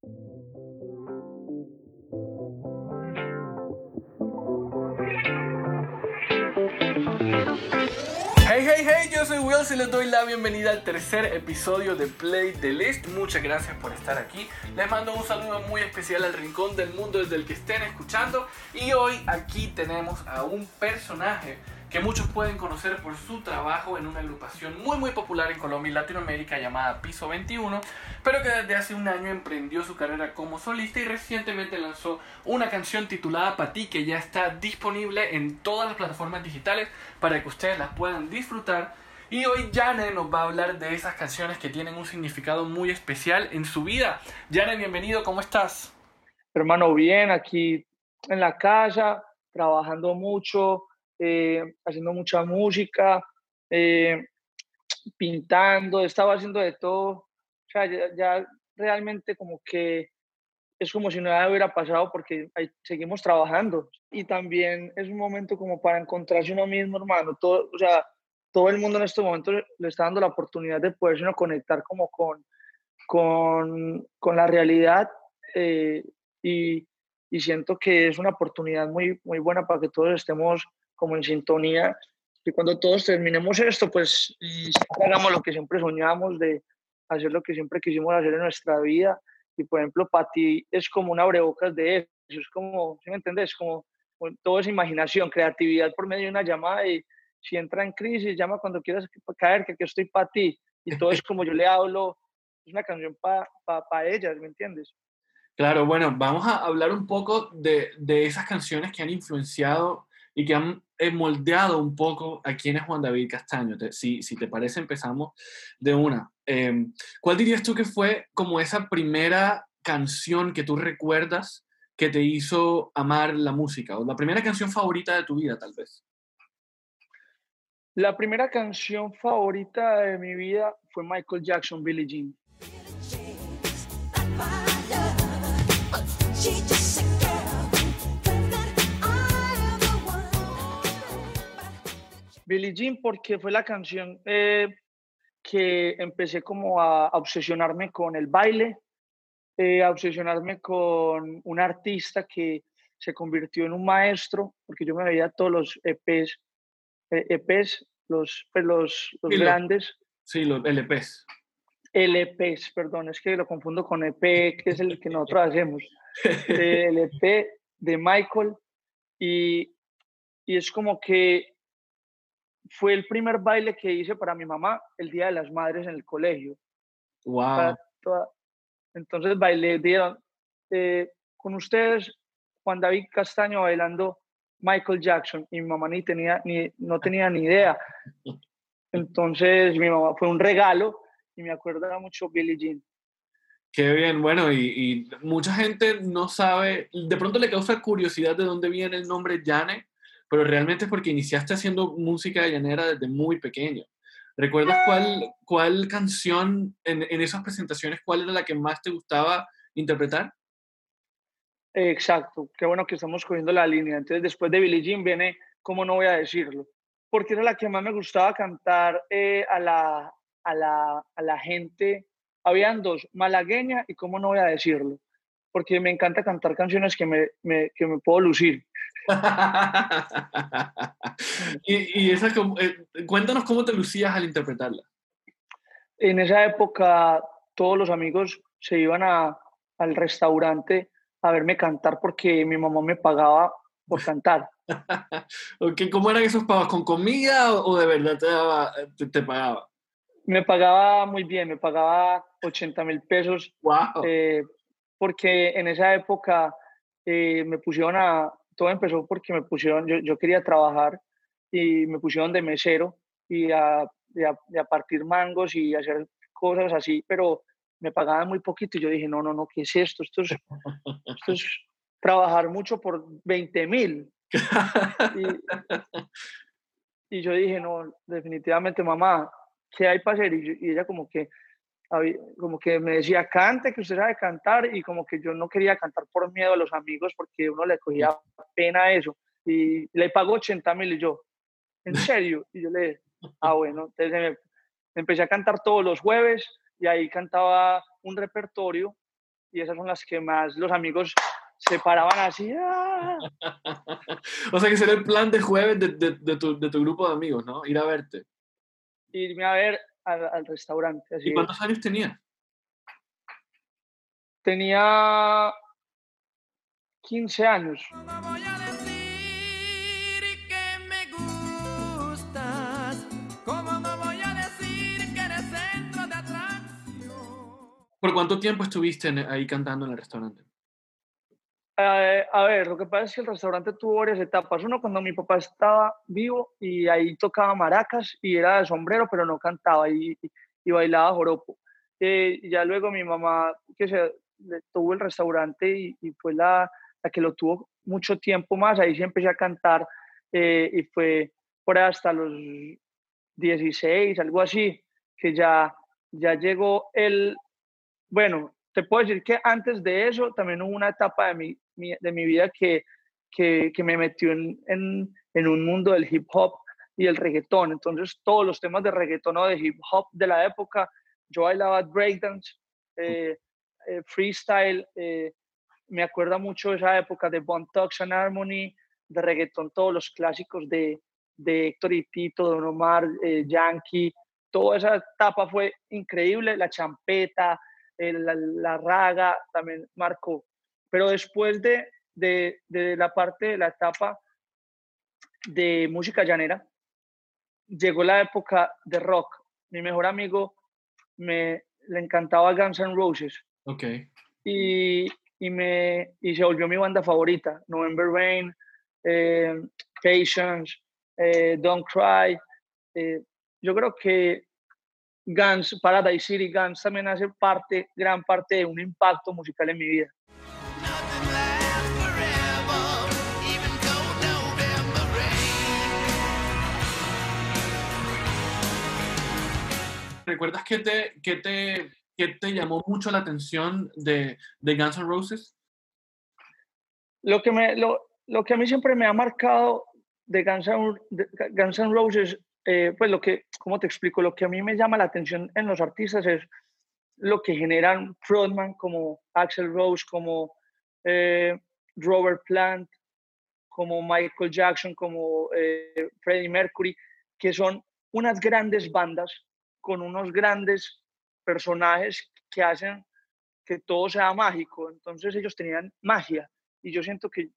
Hey, hey, hey, yo soy Will y les doy la bienvenida al tercer episodio de Play the List. Muchas gracias por estar aquí. Les mando un saludo muy especial al rincón del mundo desde el que estén escuchando. Y hoy aquí tenemos a un personaje que muchos pueden conocer por su trabajo en una agrupación muy muy popular en Colombia y Latinoamérica llamada Piso 21, pero que desde hace un año emprendió su carrera como solista y recientemente lanzó una canción titulada Pa' ti que ya está disponible en todas las plataformas digitales para que ustedes las puedan disfrutar. Y hoy Jane nos va a hablar de esas canciones que tienen un significado muy especial en su vida. Jane, bienvenido, ¿cómo estás? Hermano, bien, aquí en la casa, trabajando mucho, eh, haciendo mucha música, eh, pintando, estaba haciendo de todo. O sea, ya, realmente como que es como si nada hubiera pasado porque seguimos trabajando. Y también es un momento como para encontrarse uno mismo, hermano. Todo, o sea, todo el mundo en este momento le está dando la oportunidad de poderse uno conectar como con, con, con la realidad eh, y, y, siento que es una oportunidad muy, muy buena para que todos estemos como en sintonía. Y cuando todos terminemos esto, pues hagamos lo que siempre soñamos de hacer lo que siempre quisimos hacer en nuestra vida. Y por ejemplo, para ti es como un abrebocas de eso. Es como, ¿sí me entiendes? Como todo es imaginación, creatividad por medio de una llamada. Y si entra en crisis, llama cuando quieras caer, que aquí estoy para ti. Y todo es como yo le hablo. Es una canción para pa, ellas, ¿me entiendes? Claro, bueno, vamos a hablar un poco de, de esas canciones que han influenciado y que han moldeado un poco a quién es Juan David Castaño. si, si, te parece, empezamos de una. Em, ¿Cuál dirías tú que fue como esa primera canción que tú recuerdas que te hizo amar la música? O la primera canción favorita de tu vida, tal vez. La primera canción favorita de mi vida fue Michael Jackson, Billie Jean. Billie Jean porque fue la canción eh, que empecé como a, obsesionarme con el baile, eh, a obsesionarme con un artista que se convirtió en un maestro, porque yo me veía todos los EPs, EPs eh, e los, pues, los, los grandes. sí, los LPs. LPs, perdón, es que lo confundo con EP, que es el que nosotros hacemos. el EP de Michael, y, y es como que fue el primer baile que hice para mi mamá el Día de las Madres en el colegio. Wow. Entonces bailé eh, con ustedes Juan David Castaño bailando Michael Jackson y mi mamá ni tenía, ni, no tenía ni idea. Entonces mi mamá fue un regalo y me acuerda mucho Billie Jean. Qué bien, bueno, y, y, mucha gente no sabe, de pronto le causa curiosidad de dónde viene el nombre Jane, pero realmente es porque iniciaste haciendo música llanera desde muy pequeño. ¿Recuerdas cuál, cuál canción en, en esas presentaciones, cuál era la que más te gustaba interpretar? Exacto, qué bueno que estamos cogiendo la línea. Entonces, después de Billie Jean viene, ¿cómo no voy a decirlo? Porque era la que más me gustaba cantar eh, a, la, a, la, a la gente. Habían dos, malagueña y cómo no voy a decirlo. Porque me encanta cantar canciones que me, me, que me puedo lucir. y, esa, eh, cuéntanos cómo te lucías al interpretarla. En esa época todos los amigos se iban a, al restaurante a verme cantar porque mi mamá me pagaba por cantar. okay, ¿Cómo eran esos pagos? ¿Con comida o, de verdad te, te, pagaba? Me pagaba muy bien, me pagaba 80 mil pesos. Wow. Eh, porque en esa época eh, me pusieron a, todo empezó porque me pusieron, yo, yo quería trabajar y me pusieron de mesero y a, a, partir mangos y hacer cosas así, pero me pagaban muy poquito y yo dije, no, no, no, ¿qué es esto? Esto es, esto es trabajar mucho por 20 mil. y, y, yo dije, no, definitivamente, mamá, ¿qué hay para hacer? Y, y ella como que, como que me decía, cante, que usted sabe cantar, y como que yo no quería cantar por miedo a los amigos, porque uno le cogía pena eso, y le pagó 80 mil, y yo, ¿en serio? Y yo le dije, ah, bueno, entonces empecé a cantar todos los jueves, y ahí cantaba un repertorio y esas son las que más los amigos se paraban así. ¡ah! o sea que será el plan de jueves de, de, de, tu, de, tu, grupo de amigos, ¿no? Ir a verte. Irme a ver al, al restaurante. Así ¿Y cuántos años tenías? Tenía 15 años. ¿Por cuánto tiempo estuviste ahí cantando en el restaurante? Eh, a ver, lo que pasa es que el restaurante tuvo varias etapas. Uno, cuando mi papá estaba vivo y ahí tocaba maracas y era de sombrero, pero no cantaba y, y bailaba joropo. Eh, ya luego mi mamá, que se tuvo el restaurante y, y fue la, la, que lo tuvo mucho tiempo más, ahí sí empecé a cantar eh, y fue por hasta los 16, algo así, que ya, ya llegó el, bueno, te puedo decir que antes de eso también hubo una etapa de mi, de mi vida que, que, que me metió en, en, en, un mundo del hip hop y el reggaetón. Entonces, todos los temas de reggaetón o de hip hop de la época, yo bailaba breakdance, eh, eh, freestyle, eh, me acuerda mucho esa época de Bon Thugs and Harmony, de reggaetón, todos los clásicos de, de Héctor y Tito, Don Omar, Yankee, toda esa etapa fue increíble, la champeta, la, la, raga también marcó. Pero después de, de, de, la parte de la etapa de música llanera, llegó la época de rock. Mi mejor amigo me le encantaba Guns N' Roses. Ok. Y, y, me, y se volvió mi banda favorita. November Rain, eh, Patience, eh, Don't Cry. Eh, yo creo que Guns, Paradise City Guns también hace parte, gran parte de un impacto musical en mi vida. ¿Recuerdas qué te, qué te, qué te llamó mucho la atención de, de Guns N' Roses? Lo que, me, lo, lo que a mí siempre me ha marcado de Guns N', Guns N' Roses eh, pues lo que, ¿cómo te explico? Lo que a mí me llama la atención en los artistas es lo que generan frontman como Axel Rose, como eh, Robert Plant, como Michael Jackson, como eh, Freddie Mercury, que son unas grandes bandas con unos grandes personajes que hacen que todo sea mágico. Entonces ellos tenían magia y yo siento que,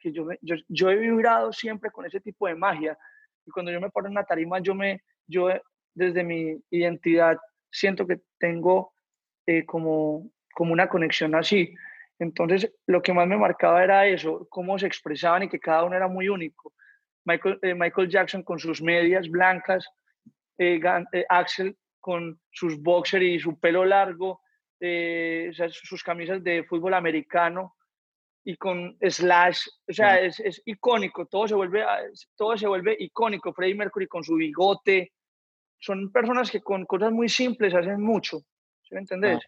que yo, yo, he vibrado siempre con ese tipo de magia y cuando yo me paro en una tarima, yo, me, yo desde mi identidad siento que tengo eh, como, como una conexión así. Entonces, lo que más me marcaba era eso, cómo se expresaban y que cada uno era muy único. Michael, eh, Michael Jackson con sus medias blancas, eh, eh Axel con sus boxers y su pelo largo, o sea, sus camisas de fútbol americano, y con Slash, o sea, es, es, icónico, todo se, vuelve, todo se vuelve icónico, Freddie Mercury con su bigote, son personas que con cosas muy simples hacen mucho, ¿sí me entendés?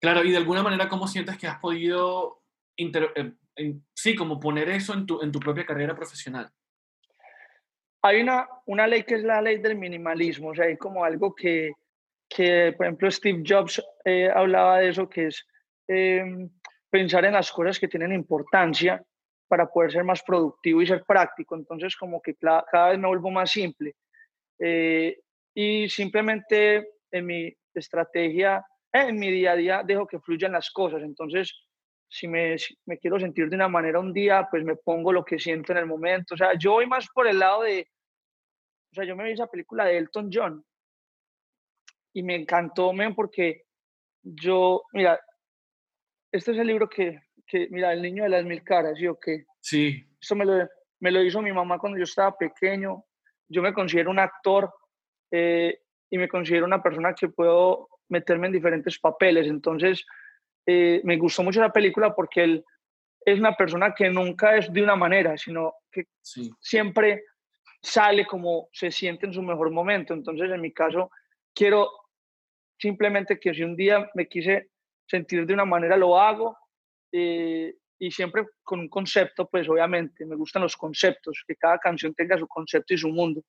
Claro, y de alguna manera, ¿cómo sientes que has podido, inter, eh, sí, como poner eso en tu, en tu propia carrera profesional? Hay una, una ley que es la ley del minimalismo, o sea, hay como algo que, que por ejemplo, Steve Jobs eh, hablaba de eso, que es... Eh, pensar en las cosas que tienen importancia para poder ser más productivo y ser práctico. Entonces, como que cada vez me vuelvo más simple. Eh, y simplemente en mi estrategia, eh, en mi día a día, dejo que fluyan las cosas. Entonces, si me, si me, quiero sentir de una manera un día, pues me pongo lo que siento en el momento. O sea, yo voy más por el lado de, sea, yo me vi esa película de Elton John y me encantó, men, porque yo, mira, este es el libro que, que, mira, El niño de las mil caras, ¿sí o qué? Sí. Esto me lo, me lo hizo mi mamá cuando yo estaba pequeño. Yo me considero un actor eh, y me considero una persona que puedo meterme en diferentes papeles. Entonces, eh, me gustó mucho la película porque él es una persona que nunca es de una manera, sino que sí. siempre sale como se siente en su mejor momento. Entonces, en mi caso, quiero simplemente que si un día me quise sentir de una manera lo hago eh, y siempre con un concepto, pues obviamente, me gustan los conceptos, que cada canción tenga su concepto y su mundo.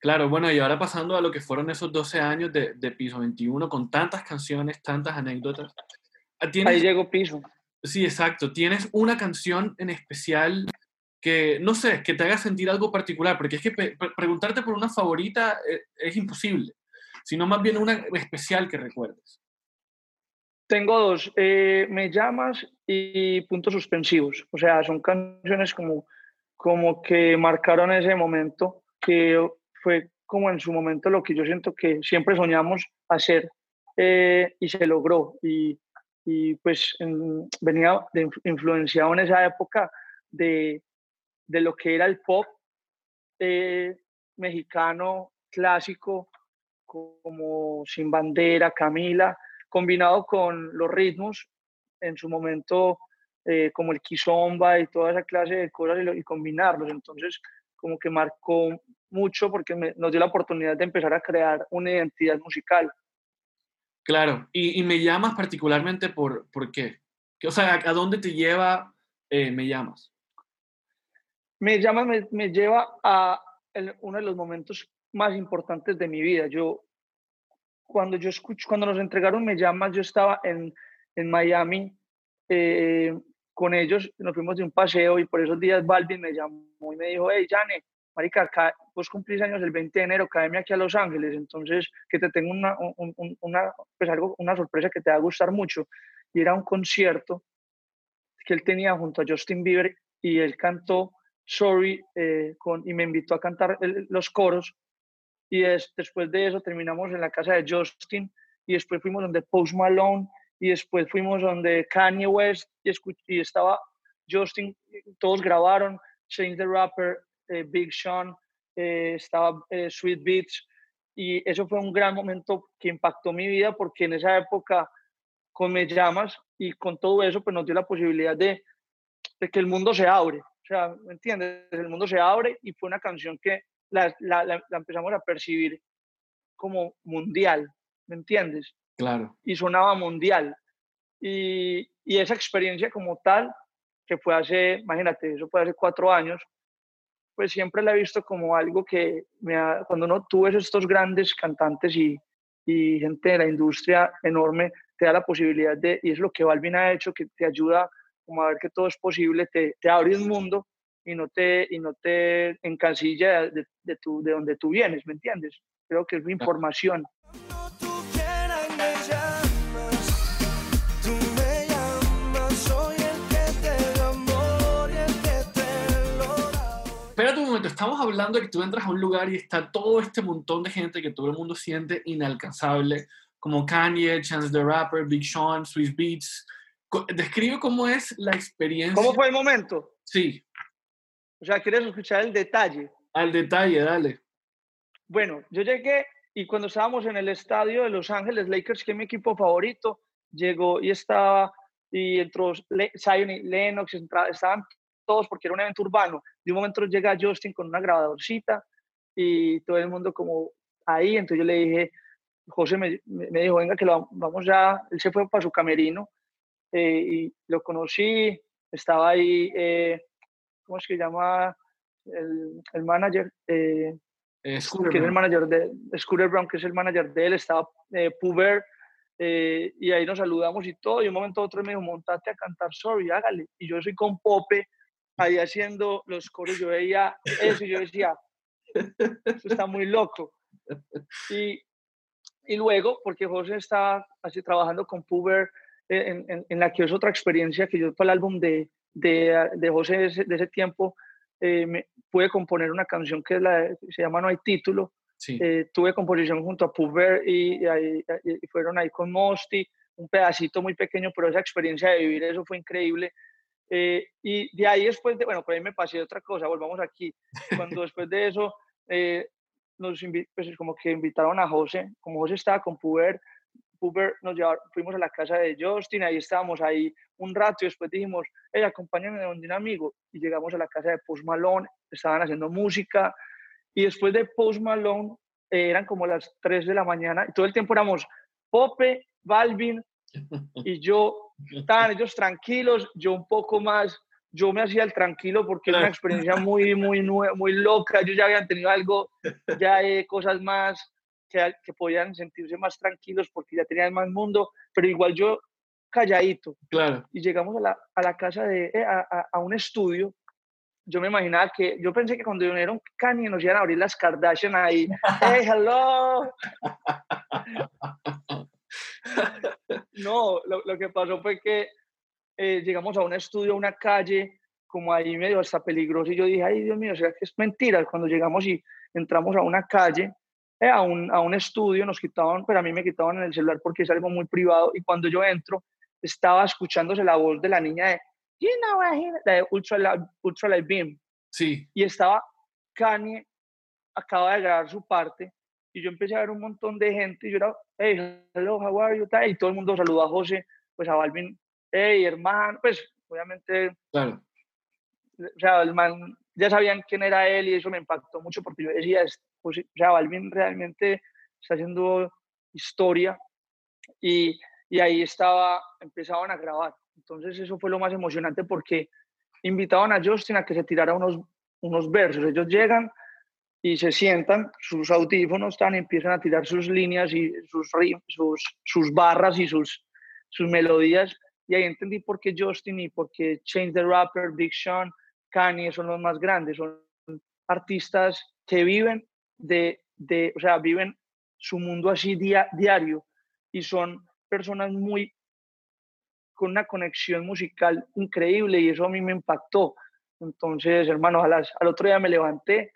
Claro, bueno, y ahora pasando a lo que fueron esos 12 años de, de Piso 21, con tantas canciones, tantas anécdotas, ahí llegó piso. Sí, exacto. ¿Tienes una canción en especial que, no sé, que te haga sentir algo particular? Porque es que preguntarte por una favorita es, eh, es imposible, sino más bien una especial que recuerdes. Tengo dos, eh, Me llamas y Puntos Suspensivos. O sea, son canciones como, como que marcaron ese momento, que fue como en su momento lo que yo siento que siempre soñamos hacer eh, y se logró. Y, y pues venía influenciado en esa época de, de, lo que era el pop eh, mexicano clásico, como Sin Bandera, Camila combinado con los ritmos, en su momento eh, como el kizomba y toda esa clase de cosas y, combinarlos. Entonces, como que marcó mucho porque nos dio la oportunidad de empezar a crear una identidad musical. Claro, y, me llamas particularmente por, por qué? O sea, ¿a dónde te lleva eh, Me llamas? Me llamas me, me lleva a uno de los momentos más importantes de mi vida. Yo cuando yo escucho, cuando nos entregaron Me Llamas, yo estaba en, en Miami eh, con ellos, nos fuimos de un paseo y por esos días Balvin me llamó y me dijo, hey, Jane, marica, vos cumplís años el 20 de enero, cáeme aquí a Los Ángeles, entonces que te tengo una, una, pues algo, una sorpresa que te va a gustar mucho. Y era un concierto que él tenía junto a Justin Bieber y él cantó Sorry eh, con, y me invitó a cantar los coros. Y después de eso terminamos en la casa de Justin y después fuimos donde Post Malone y después fuimos donde Kanye West y, y estaba Justin, todos grabaron, Change the Rapper, eh, Big Sean, eh, estaba eh, Sweet Beats y eso fue un gran momento que impactó mi vida porque en esa época con Me Llamas y con todo eso pues nos dio la posibilidad de, de que el mundo se abre, o sea, ¿me entiendes? El mundo se abre y fue una canción que la, la, empezamos a percibir como mundial, ¿me entiendes? Claro. Y sonaba mundial. Y, y, esa experiencia como tal, que fue hace, imagínate, eso fue hace cuatro años, pues siempre la he visto como algo que me cuando uno tú ves estos grandes cantantes y, y, gente de la industria enorme, te da la posibilidad de, y es lo que Balvin ha hecho, que te ayuda como a ver que todo es posible, te, te abre un mundo y no te, y no te encasilla de, de, tu, de donde tú vienes, ¿me entiendes? Creo que es mi información. Espera un momento, estamos hablando de que tú entras a un lugar y está todo este montón de gente que todo el mundo siente inalcanzable, como Kanye, Chance the Rapper, Big Sean, Swiss Beats. Describe cómo es la experiencia. ¿Cómo fue el momento? Sí. O sea, ¿quieres escuchar el detalle? Al detalle, dale. Bueno, yo llegué y cuando estábamos en el estadio de Los Ángeles Lakers, que es mi equipo favorito, llegó y estaba, y entró Zion y Lennox, estaban todos porque era un evento urbano. De un momento llega Justin con una grabadorcita y todo el mundo como ahí, entonces yo le dije, José me, me dijo, venga, que lo, vamos ya, él se fue para su camerino eh, y lo conocí, estaba ahí eh, ¿cómo es que llama el, el manager? Eh, que es el manager de Scooter Brown, que es el manager de él, estaba eh, Puber, eh, y ahí nos saludamos y todo, y un momento a otro me dijo, montate a cantar Sorry, hágale, y yo soy con Pope, ahí haciendo los coros, yo veía eso, y yo decía, eso está muy loco. Y, y luego, porque José está así trabajando con Puber, en, en, en, la que es otra experiencia que yo para el álbum de, de, de José de ese, tiempo, eh, me, pude componer una canción que, es la, se llama No hay título. Eh, tuve composición junto a Puber y, y, fueron ahí con Mosti, un pedacito muy pequeño, pero esa experiencia de vivir eso fue increíble. Eh, y de ahí después de, bueno, por ahí me pasé otra cosa, volvamos aquí. Cuando después de eso, nos pues como que invitaron a José, como José estaba con Puber, Uber nos llevaron, fuimos a la casa de Justin, ahí estábamos ahí un rato y después dijimos, hey, acompáñame donde un amigo. Y llegamos a la casa de Post Malone, estaban haciendo música y después de Post Malone eh, eran como las 3 de la mañana y todo el tiempo éramos Pope, Balvin y yo, estaban ellos tranquilos, yo un poco más, yo me hacía el tranquilo porque era una experiencia muy, muy, muy loca, ellos ya habían tenido algo, ya eh, cosas más que, podían sentirse más tranquilos porque ya tenían más mundo, pero igual yo calladito. Claro. Y llegamos a la, a la casa de, eh, a, a, un estudio. Yo me imaginaba que, yo pensé que cuando vinieron Kanye nos iban a abrir las Kardashian ahí. ¡Hey, hello! no, lo, lo, que pasó fue que eh, llegamos a un estudio, a una calle, como ahí medio hasta peligroso, y yo dije, ay, Dios mío, ¿será que es mentira? Cuando llegamos y entramos a una calle, eh, a, un, a un estudio, nos quitaban, pero a mí me quitaban el celular porque es algo muy privado, y cuando yo entro, estaba escuchándose la voz de la niña de, you know, de Ultra, Ultra Light Beam. Sí. Y estaba Kanye, acaba de grabar su parte, y yo empecé a ver un montón de gente, y yo era, hey, hello, how are you? Y todo el mundo saludó a José, pues a Balvin, hey, hermano, pues obviamente. Claro. O sea, el man, ya sabían quién era él y eso me impactó mucho porque yo decía, pues, o sea, Balvin realmente está haciendo historia y, y ahí estaba, empezaban a grabar. Entonces eso fue lo más emocionante porque invitaban a Justin a que se tirara unos, unos versos. Ellos llegan y se sientan, sus audífonos están, empiezan a tirar sus líneas y sus, sus, sus barras y sus, sus melodías. Y ahí entendí por qué Justin y por qué Change the Rapper, Big Sean, Kanye son los más grandes. Son artistas que viven de, de o sea, viven su mundo así día, diario y son personas muy con una conexión musical increíble y eso a mí me impactó. Entonces, hermano, al otro día me levanté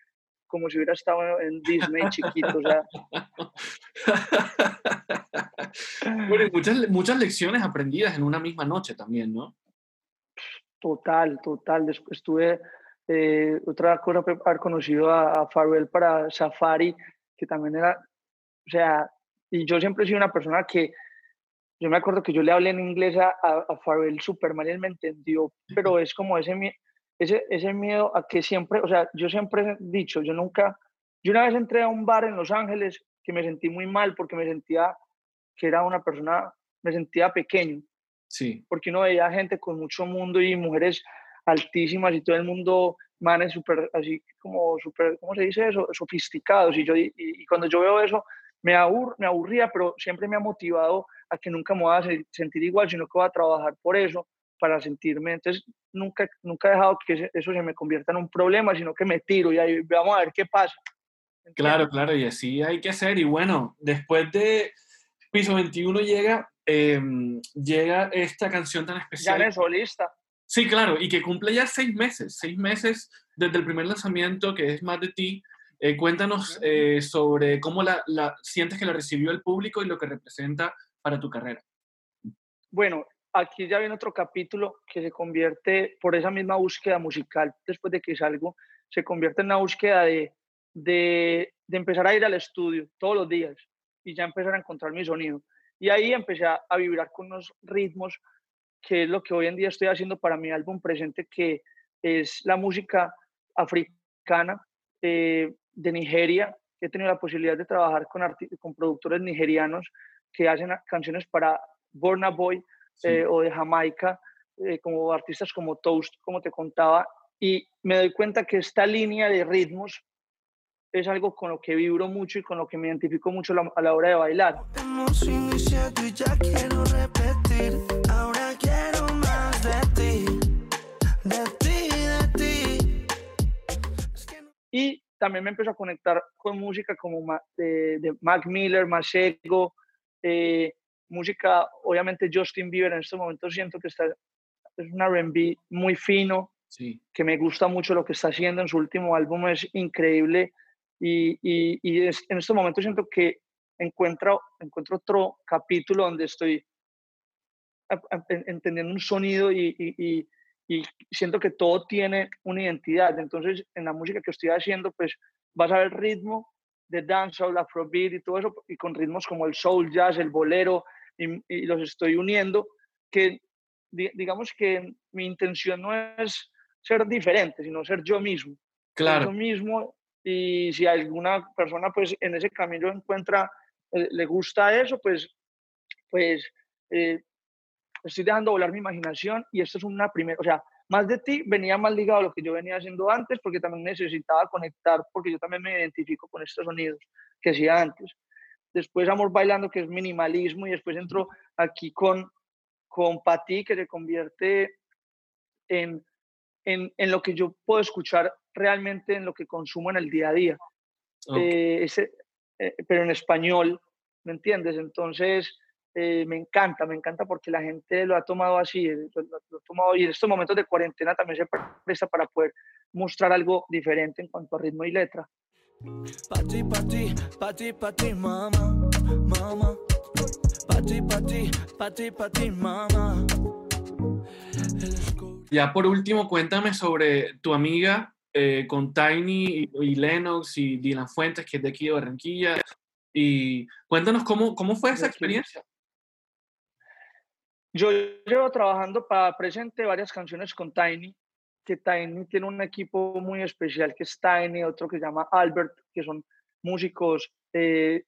como si hubiera estado en Disney chiquito. Bueno, muchas, muchas lecciones aprendidas en una misma noche también, ¿no? Total, total. Después tuve eh, otra cosa, haber conocido a, a Farrell para Safari, que también era, o sea, y yo siempre he sido una persona que, yo me acuerdo que yo le hablé en inglés a, a, Farrell super mal, él me entendió, pero es como ese, ese, ese miedo a que siempre, o sea, yo siempre he dicho, yo nunca, yo una vez entré a un bar en Los Ángeles que me sentí muy mal porque me sentía que era una persona, me sentía pequeño. Sí. Porque uno veía gente con mucho mundo y mujeres altísimas y todo el mundo, manes súper, así como súper, ¿cómo se dice eso? Sofisticados. Y, yo, y, cuando yo veo eso, me, abur, me aburría, pero siempre me ha motivado a que nunca me voy a sentir igual, sino que voy a trabajar por eso para sentirme. Entonces, nunca, nunca he dejado que eso se me convierta en un problema, sino que me tiro y ahí vamos a ver qué pasa. Claro, claro, y así hay que hacer. Y bueno, después de Piso 21 llega, em, llega esta canción tan especial. Ya eres solista. Sí, claro, y que cumple ya seis meses, seis meses desde el primer lanzamiento, que es Más de ti. Eh, cuéntanos eh, sobre cómo la, la, sientes que la recibió el público y lo que representa para tu carrera. Bueno, aquí ya viene otro capítulo que se convierte, por esa misma búsqueda musical, después de que salgo, se convierte en una búsqueda de, de, de empezar a ir al estudio todos los días y ya empezar a encontrar mi sonido. Y ahí empecé a, vibrar con unos ritmos, que es lo que hoy en día estoy haciendo para mi álbum presente, que es la música africana eh, de Nigeria. He tenido la posibilidad de trabajar con, con productores nigerianos que hacen canciones para Burna Boy, eh, o de Jamaica, eh, como artistas como Toast, como te contaba, y me doy cuenta que esta línea de ritmos es algo con lo que vibro mucho y con lo que me identifico mucho a la hora de bailar. Y también me empezó a conectar con música como de, de Mac Miller, Masego, eh, música, obviamente Justin Bieber en estos momentos siento que está, es un RB muy fino, sí. que me gusta mucho lo que está haciendo en su último álbum, es increíble y, y, y es, en estos momentos siento que encuentro, encuentro otro capítulo donde estoy entendiendo un sonido y, y, y, siento que todo tiene una identidad. Entonces, en la música que estoy haciendo, pues vas a ver ritmo de dancehall, afrobeat y todo eso, y con ritmos como el soul, jazz, el bolero, y, los estoy uniendo, que digamos que mi intención no es ser diferente, sino ser yo mismo. Claro. yo mismo y si alguna persona pues en ese camino encuentra, eh, le gusta eso, pues, pues eh, estoy dejando volar mi imaginación y esto es una primera, o sea, más de ti venía más ligado a lo que yo venía haciendo antes porque también necesitaba conectar, porque yo también me identifico con estos sonidos que hacía antes. Después Amor Bailando, que es minimalismo, y después entro aquí con con Pati, que se convierte en, en, en, lo que yo puedo escuchar realmente en lo que consumo en el día a día. Eh, ese, eh, pero en español, ¿me entiendes? Entonces, eh, me encanta, me encanta porque la gente lo ha tomado así, lo, lo, ha tomado y en estos momentos de cuarentena también se presta para poder mostrar algo diferente en cuanto a ritmo y letra. Pati, pati, pati, pati, mama, mama. Pati, pati, pati, pati, mama. Ya por último, cuéntame sobre tu amiga eh, con Tiny y, Lennox y Dylan Fuentes, que es de aquí de Barranquilla. Y cuéntanos cómo, cómo fue esa experiencia. Yo llevo trabajando para presente varias canciones con Tiny, que Tiny tiene un equipo muy especial que es Tiny, otro que se llama Albert, que son músicos, eh,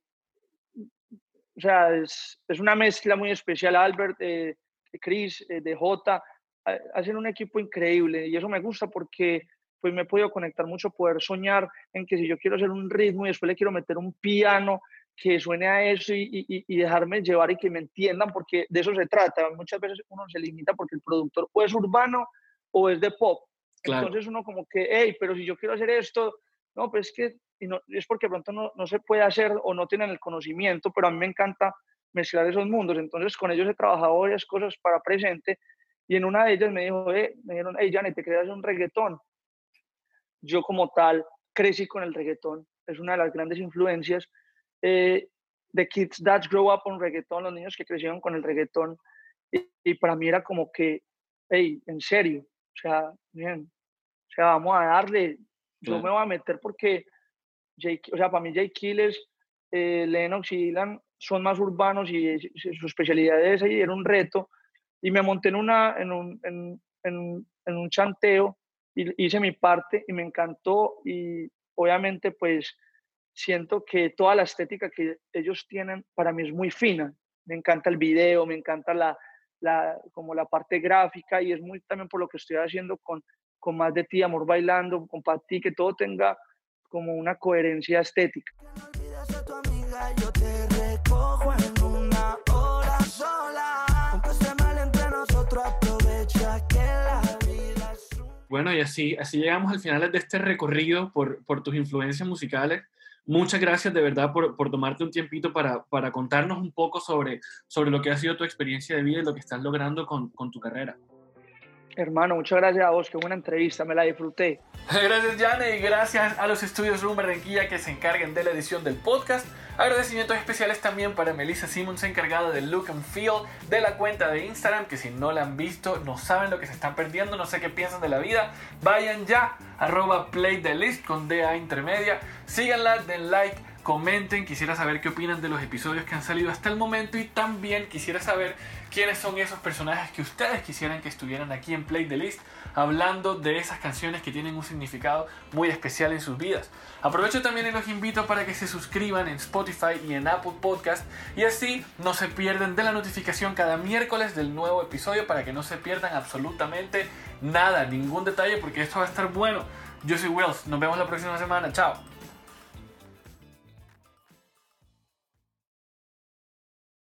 o sea, es, es, una mezcla muy especial, Albert, eh, Chris, eh, de J, hacen un equipo increíble y eso me gusta porque pues me he podido conectar mucho, poder soñar en que si yo quiero hacer un ritmo y después le quiero meter un piano que suene a eso y, y, y, dejarme llevar y que me entiendan, porque de eso se trata. Muchas veces uno se limita porque el productor o es urbano o es de pop. Entonces uno como que, hey, pero si yo quiero hacer esto, no, pues es que y no, es porque pronto no, no se puede hacer o no tienen el conocimiento, pero a mí me encanta mezclar esos mundos. Entonces con ellos he trabajado varias cosas para presente y en una de ellas me dijo, eh, me dijeron, hey, Janet, ¿te hacer un reggaetón? Yo como tal crecí con el reggaetón, es una de las grandes influencias. Eh, the kids that grow up on reggaetón, los niños que crecieron con el reggaetón, y, para mí era como que, hey, en serio, o sea, bien, o sea, vamos a darle, yo me voy a meter porque, o sea, para mí Jay Killers, eh, Lennox y Dylan son más urbanos y, su especialidad es ahí, era un reto, y me monté en, una, en, un, en, en, en un chanteo y hice mi parte y me encantó y obviamente pues siento que toda la estética que ellos tienen para mí es muy fina. Me encanta el video, me encanta la, la, como la parte gráfica y es muy también por lo que estoy haciendo con, con Más de Ti, Amor Bailando, con Pati, que todo tenga como una coherencia estética. Bueno, y así, así llegamos al final de este recorrido por, por tus influencias musicales. Muchas gracias de verdad por, por tomarte un tiempito para, para, contarnos un poco sobre, sobre lo que ha sido tu experiencia de vida y lo que estás logrando con, con tu carrera. Hermano, muchas gracias a vos, qué buena entrevista, me la disfruté. Gracias, Jane, y gracias a los estudios Room Barranquilla que se encarguen de la edición del podcast. Agradecimientos especiales también para Melissa Simmons, encargada del look and feel de la cuenta de Instagram, que si no la han visto, no saben lo que se están perdiendo, no sé qué piensan de la vida. Vayan ya, arroba play con DA intermedia, síganla, den like comenten, quisiera saber qué opinan de los episodios que han salido hasta el momento y también quisiera saber quiénes son esos personajes que ustedes quisieran que estuvieran aquí en Play the List hablando de esas canciones que tienen un significado muy especial en sus vidas. Aprovecho también y los invito para que se suscriban en Spotify y en Apple Podcast y así no se pierden de la notificación cada miércoles del nuevo episodio para que no se pierdan absolutamente nada, ningún detalle porque esto va a estar bueno. Yo soy Wills, nos vemos la próxima semana, chao.